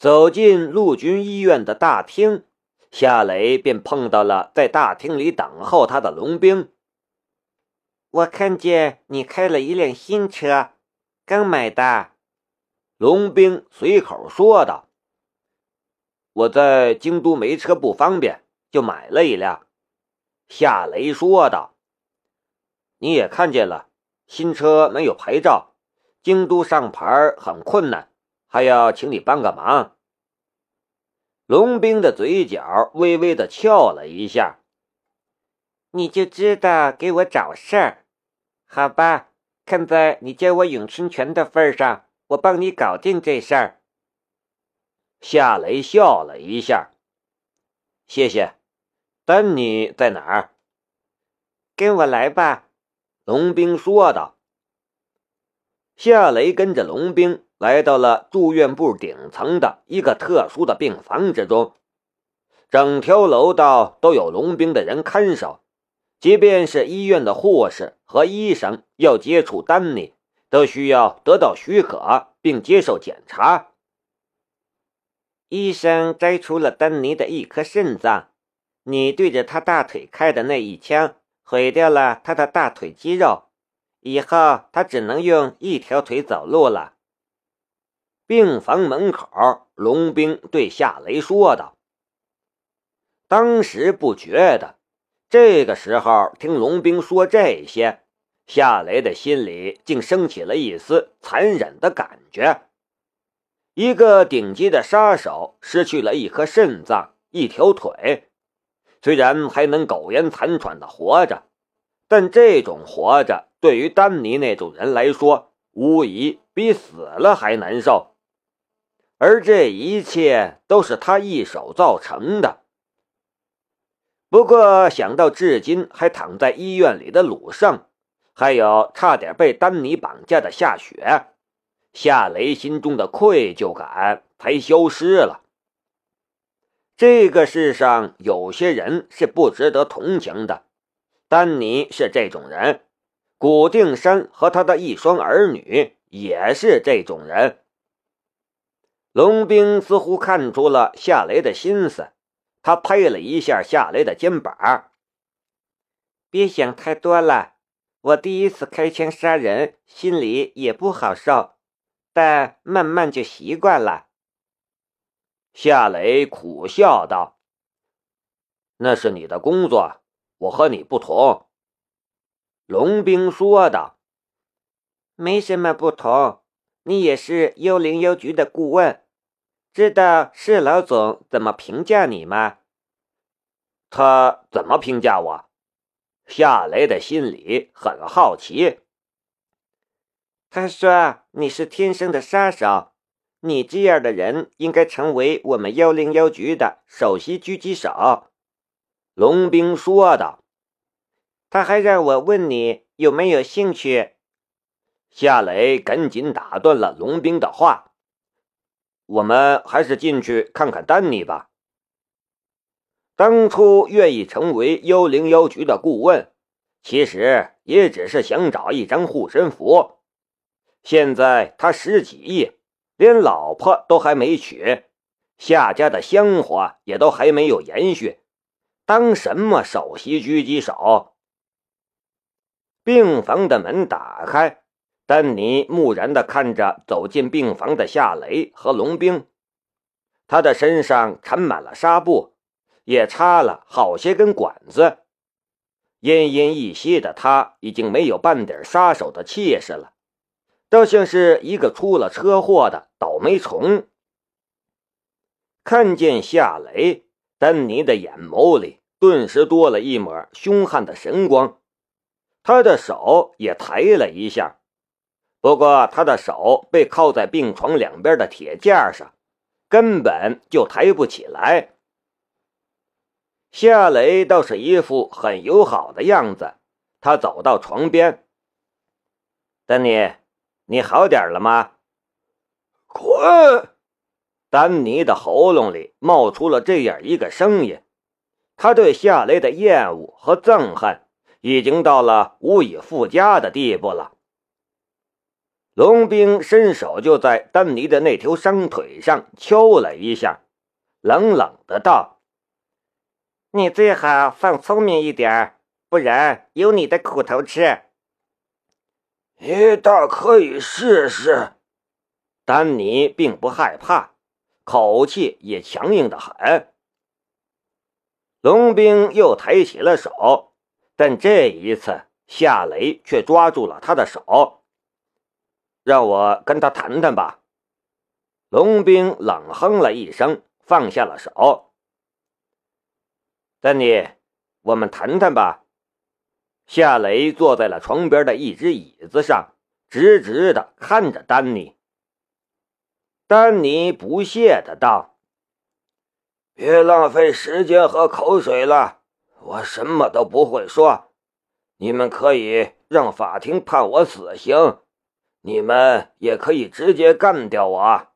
走进陆军医院的大厅，夏雷便碰到了在大厅里等候他的龙兵。我看见你开了一辆新车，刚买的。龙兵随口说道：“我在京都没车不方便，就买了一辆。”夏雷说道：“你也看见了，新车没有牌照，京都上牌很困难。”还要请你帮个忙。龙兵的嘴角微微的翘了一下。你就知道给我找事儿，好吧？看在你教我咏春拳的份上，我帮你搞定这事儿。夏雷笑了一下，谢谢。丹尼在哪儿？跟我来吧。龙兵说道。夏雷跟着龙兵。来到了住院部顶层的一个特殊的病房之中，整条楼道都有龙兵的人看守，即便是医院的护士和医生要接触丹尼，都需要得到许可并接受检查。医生摘除了丹尼的一颗肾脏，你对着他大腿开的那一枪毁掉了他的大腿肌肉，以后他只能用一条腿走路了。病房门口，龙兵对夏雷说道：“当时不觉得，这个时候听龙兵说这些，夏雷的心里竟升起了一丝残忍的感觉。一个顶级的杀手失去了一颗肾脏、一条腿，虽然还能苟延残喘的活着，但这种活着对于丹尼那种人来说，无疑比死了还难受。”而这一切都是他一手造成的。不过想到至今还躺在医院里的鲁胜，还有差点被丹尼绑架的夏雪，夏雷心中的愧疚感才消失了。这个世上有些人是不值得同情的，丹尼是这种人，古定山和他的一双儿女也是这种人。龙兵似乎看出了夏雷的心思，他拍了一下夏雷的肩膀：“别想太多了，我第一次开枪杀人，心里也不好受，但慢慢就习惯了。”夏雷苦笑道：“那是你的工作，我和你不同。”龙兵说道：“没什么不同。”你也是幺零幺局的顾问，知道施老总怎么评价你吗？他怎么评价我？夏雷的心里很好奇。他说你是天生的杀手，你这样的人应该成为我们幺零幺局的首席狙击手。龙兵说道。他还让我问你有没有兴趣。夏雷赶紧打断了龙兵的话：“我们还是进去看看丹尼吧。当初愿意成为幺零幺局的顾问，其实也只是想找一张护身符。现在他十几亿，连老婆都还没娶，夏家的香火也都还没有延续，当什么首席狙击手？”病房的门打开。丹尼木然地看着走进病房的夏雷和龙兵，他的身上缠满了纱布，也插了好些根管子。奄奄一息的他已经没有半点杀手的气势了，倒像是一个出了车祸的倒霉虫。看见夏雷，丹尼的眼眸里顿时多了一抹凶悍的神光，他的手也抬了一下。不过，他的手被靠在病床两边的铁架上，根本就抬不起来。夏雷倒是一副很友好的样子，他走到床边：“丹尼，你好点了吗？”滚！丹尼的喉咙里冒出了这样一个声音，他对夏雷的厌恶和憎恨已经到了无以复加的地步了。龙兵伸手就在丹尼的那条伤腿上敲了一下，冷冷的道：“你最好放聪明一点，不然有你的苦头吃。”你倒可以试试。丹尼并不害怕，口气也强硬的很。龙兵又抬起了手，但这一次夏雷却抓住了他的手。让我跟他谈谈吧。龙兵冷哼了一声，放下了手。丹尼，我们谈谈吧。夏雷坐在了床边的一只椅子上，直直的看着丹尼。丹尼不屑的道：“别浪费时间和口水了，我什么都不会说。你们可以让法庭判我死刑。”你们也可以直接干掉我，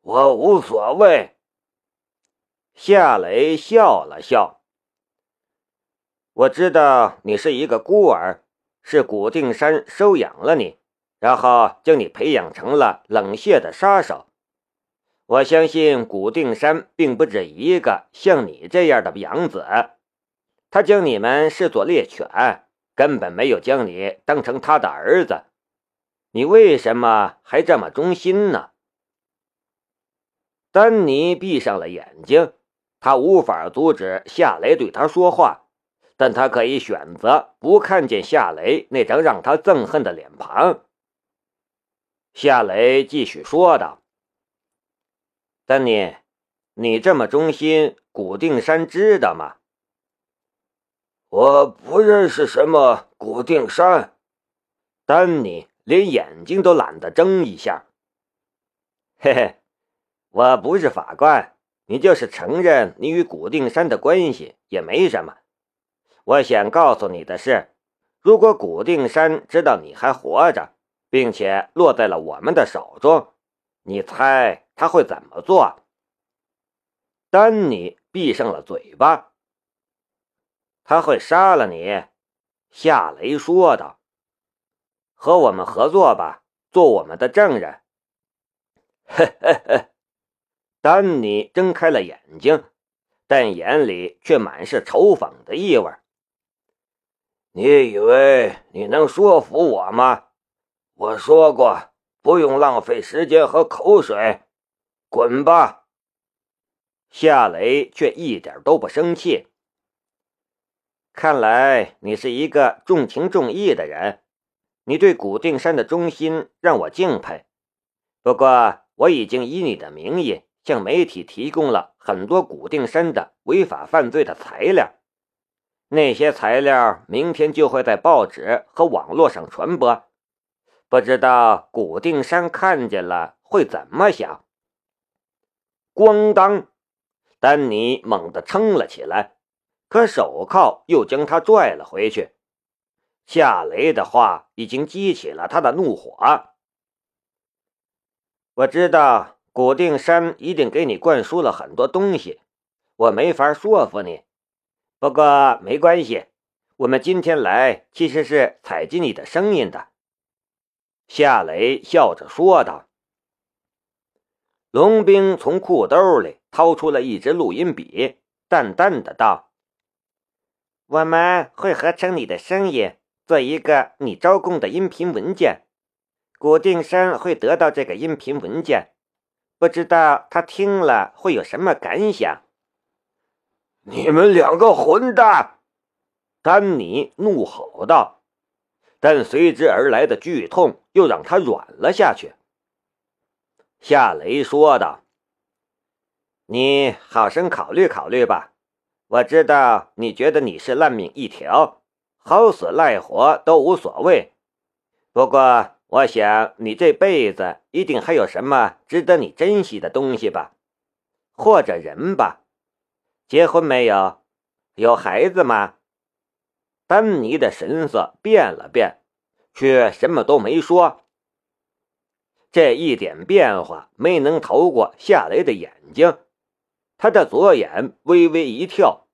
我无所谓。夏雷笑了笑。我知道你是一个孤儿，是古定山收养了你，然后将你培养成了冷血的杀手。我相信古定山并不止一个像你这样的养子，他将你们视作猎犬，根本没有将你当成他的儿子。你为什么还这么忠心呢？丹尼闭上了眼睛，他无法阻止夏雷对他说话，但他可以选择不看见夏雷那张让他憎恨的脸庞。夏雷继续说道：“丹尼，你这么忠心，古定山知道吗？”我不认识什么古定山，丹尼。连眼睛都懒得睁一下。嘿嘿，我不是法官，你就是承认你与古定山的关系也没什么。我想告诉你的是，如果古定山知道你还活着，并且落在了我们的手中，你猜他会怎么做？丹尼闭上了嘴巴。他会杀了你，夏雷说道。和我们合作吧，做我们的证人。嘿嘿嘿，丹尼睁开了眼睛，但眼里却满是嘲讽的意味。你以为你能说服我吗？我说过，不用浪费时间和口水，滚吧。夏雷却一点都不生气。看来你是一个重情重义的人。你对古定山的忠心让我敬佩，不过我已经以你的名义向媒体提供了很多古定山的违法犯罪的材料，那些材料明天就会在报纸和网络上传播，不知道古定山看见了会怎么想。咣当，丹尼猛地撑了起来，可手铐又将他拽了回去。夏雷的话已经激起了他的怒火。我知道古定山一定给你灌输了很多东西，我没法说服你。不过没关系，我们今天来其实是采集你的声音的。”夏雷笑着说道。龙兵从裤兜里掏出了一支录音笔，淡淡的道：“我们会合成你的声音。”做一个你招供的音频文件，古定山会得到这个音频文件，不知道他听了会有什么感想。你们两个混蛋！丹尼怒吼道，但随之而来的剧痛又让他软了下去。夏雷说道：“你好生考虑考虑吧，我知道你觉得你是烂命一条。”好死赖活都无所谓，不过我想你这辈子一定还有什么值得你珍惜的东西吧，或者人吧？结婚没有？有孩子吗？丹尼的神色变了变，却什么都没说。这一点变化没能逃过夏雷的眼睛，他的左眼微微一跳。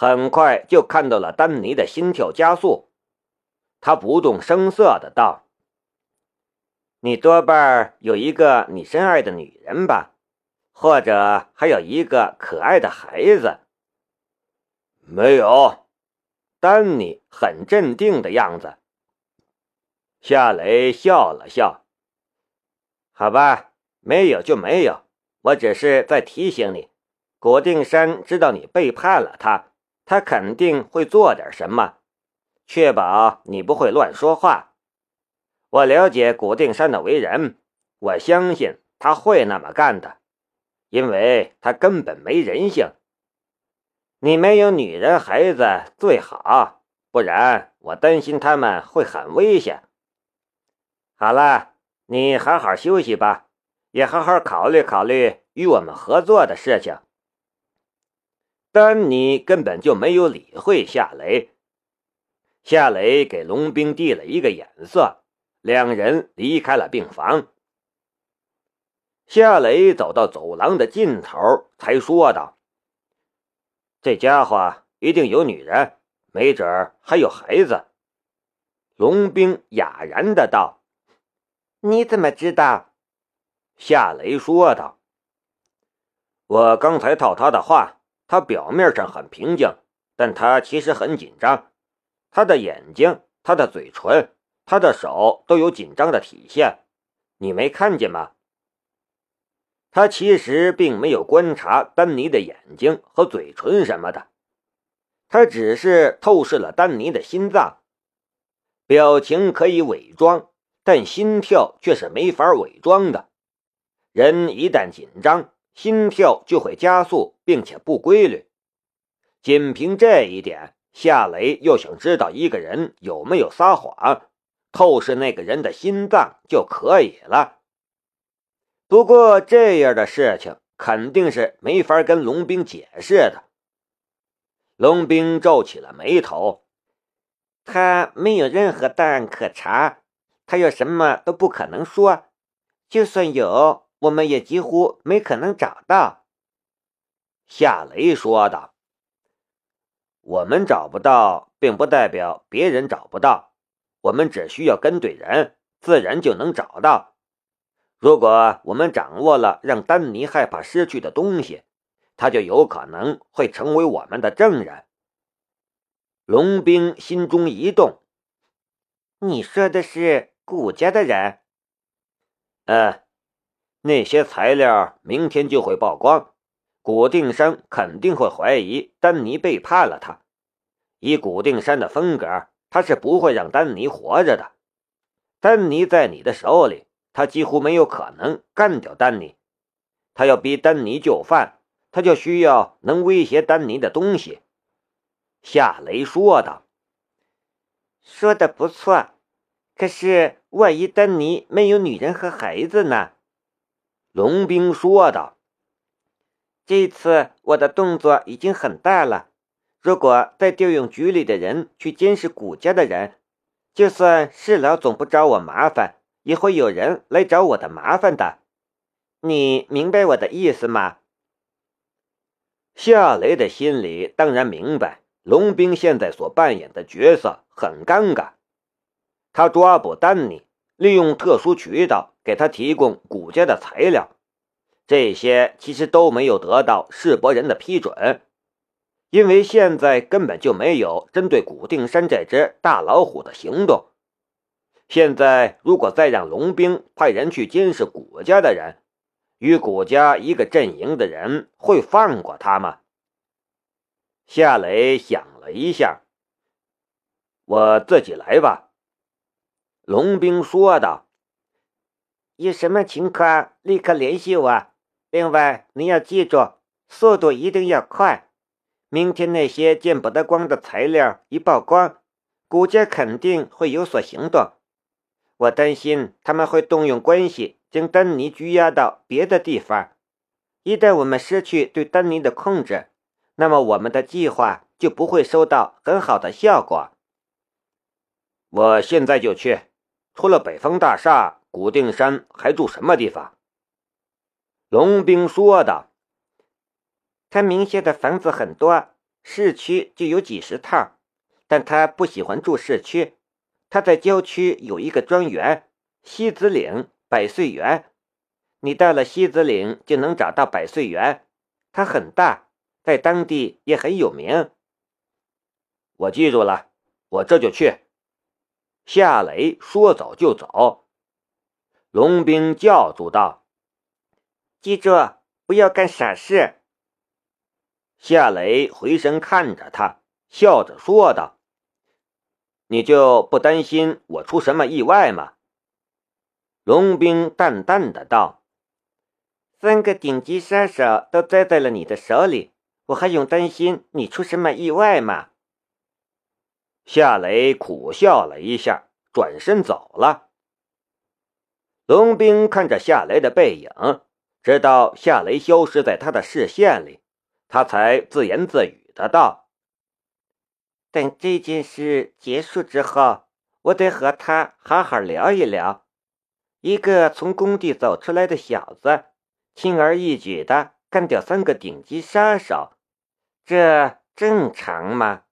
很快就看到了丹尼的心跳加速，他不动声色的道：“你多半有一个你深爱的女人吧，或者还有一个可爱的孩子。没有，丹尼很镇定的样子。夏雷笑了笑。好吧，没有就没有，我只是在提醒你，古定山知道你背叛了他，他肯定会做点什么，确保你不会乱说话。我了解古定山的为人，我相信他会那么干的，因为他根本没人性。你没有女人孩子最好，不然我担心他们会很危险。好了，你好好休息吧，也好好考虑考虑与我们合作的事情。丹尼根本就没有理会夏雷，夏雷给龙兵递了一个眼色。两人离开了病房。夏雷走到走廊的尽头，才说道：“这家伙一定有女人，没准还有孩子。”龙兵哑然的道：“你怎么知道？”夏雷说道：“我刚才套他的话，他表面上很平静，但他其实很紧张。他的眼睛，他的嘴唇。”他的手都有紧张的体现，你没看见吗？他其实并没有观察丹尼的眼睛和嘴唇什么的，他只是透视了丹尼的心脏。表情可以伪装，但心跳却是没法伪装的。人一旦紧张，心跳就会加速，并且不规律。仅凭这一点，夏雷又想知道一个人有没有撒谎。透视那个人的心脏就可以了。不过这样的事情肯定是没法跟龙兵解释的。龙兵皱起了眉头，他没有任何档案可查，他有什么都不可能说，就算有，我们也几乎没可能找到。夏雷说道：“我们找不到，并不代表别人找不到。”我们只需要跟对人，自然就能找到。如果我们掌握了让丹尼害怕失去的东西，他就有可能会成为我们的证人。龙兵心中一动：“你说的是顾家的人？”“嗯，那些材料明天就会曝光，古定山肯定会怀疑丹尼背叛了他。以古定山的风格。”他是不会让丹尼活着的。丹尼在你的手里，他几乎没有可能干掉丹尼。他要逼丹尼就范，他就需要能威胁丹尼的东西。夏雷说道：“说的不错，可是万一丹尼没有女人和孩子呢？”龙兵说道：“这次我的动作已经很大了。”如果再调用局里的人去监视谷家的人，就算是老总不找我麻烦，也会有人来找我的麻烦的。你明白我的意思吗？夏雷的心里当然明白，龙兵现在所扮演的角色很尴尬。他抓捕丹尼，利用特殊渠道给他提供谷家的材料，这些其实都没有得到世伯人的批准。因为现在根本就没有针对古定山这只大老虎的行动。现在如果再让龙兵派人去监视古家的人，与古家一个阵营的人会放过他吗？夏雷想了一下，我自己来吧。龙兵说道：“有什么情况立刻联系我。另外，你要记住，速度一定要快。”明天那些见不得光的材料一曝光，古家肯定会有所行动。我担心他们会动用关系将丹尼拘押到别的地方。一旦我们失去对丹尼的控制，那么我们的计划就不会收到很好的效果。我现在就去。除了北方大厦，古定山还住什么地方？龙兵说道。他名下的房子很多，市区就有几十套，但他不喜欢住市区。他在郊区有一个庄园，西子岭百岁园。你到了西子岭就能找到百岁园，它很大，在当地也很有名。我记住了，我这就去。夏雷说走就走。龙兵叫住道：“记住，不要干傻事。”夏雷回身看着他，笑着说道：“你就不担心我出什么意外吗？”龙兵淡淡的道：“三个顶级杀手都栽在了你的手里，我还用担心你出什么意外吗？”夏雷苦笑了一下，转身走了。龙兵看着夏雷的背影，直到夏雷消失在他的视线里，他才自言自语的道：“等这件事结束之后，我得和他好好聊一聊。一个从工地走出来的小子，轻而易举的干掉三个顶级杀手，这正常吗？”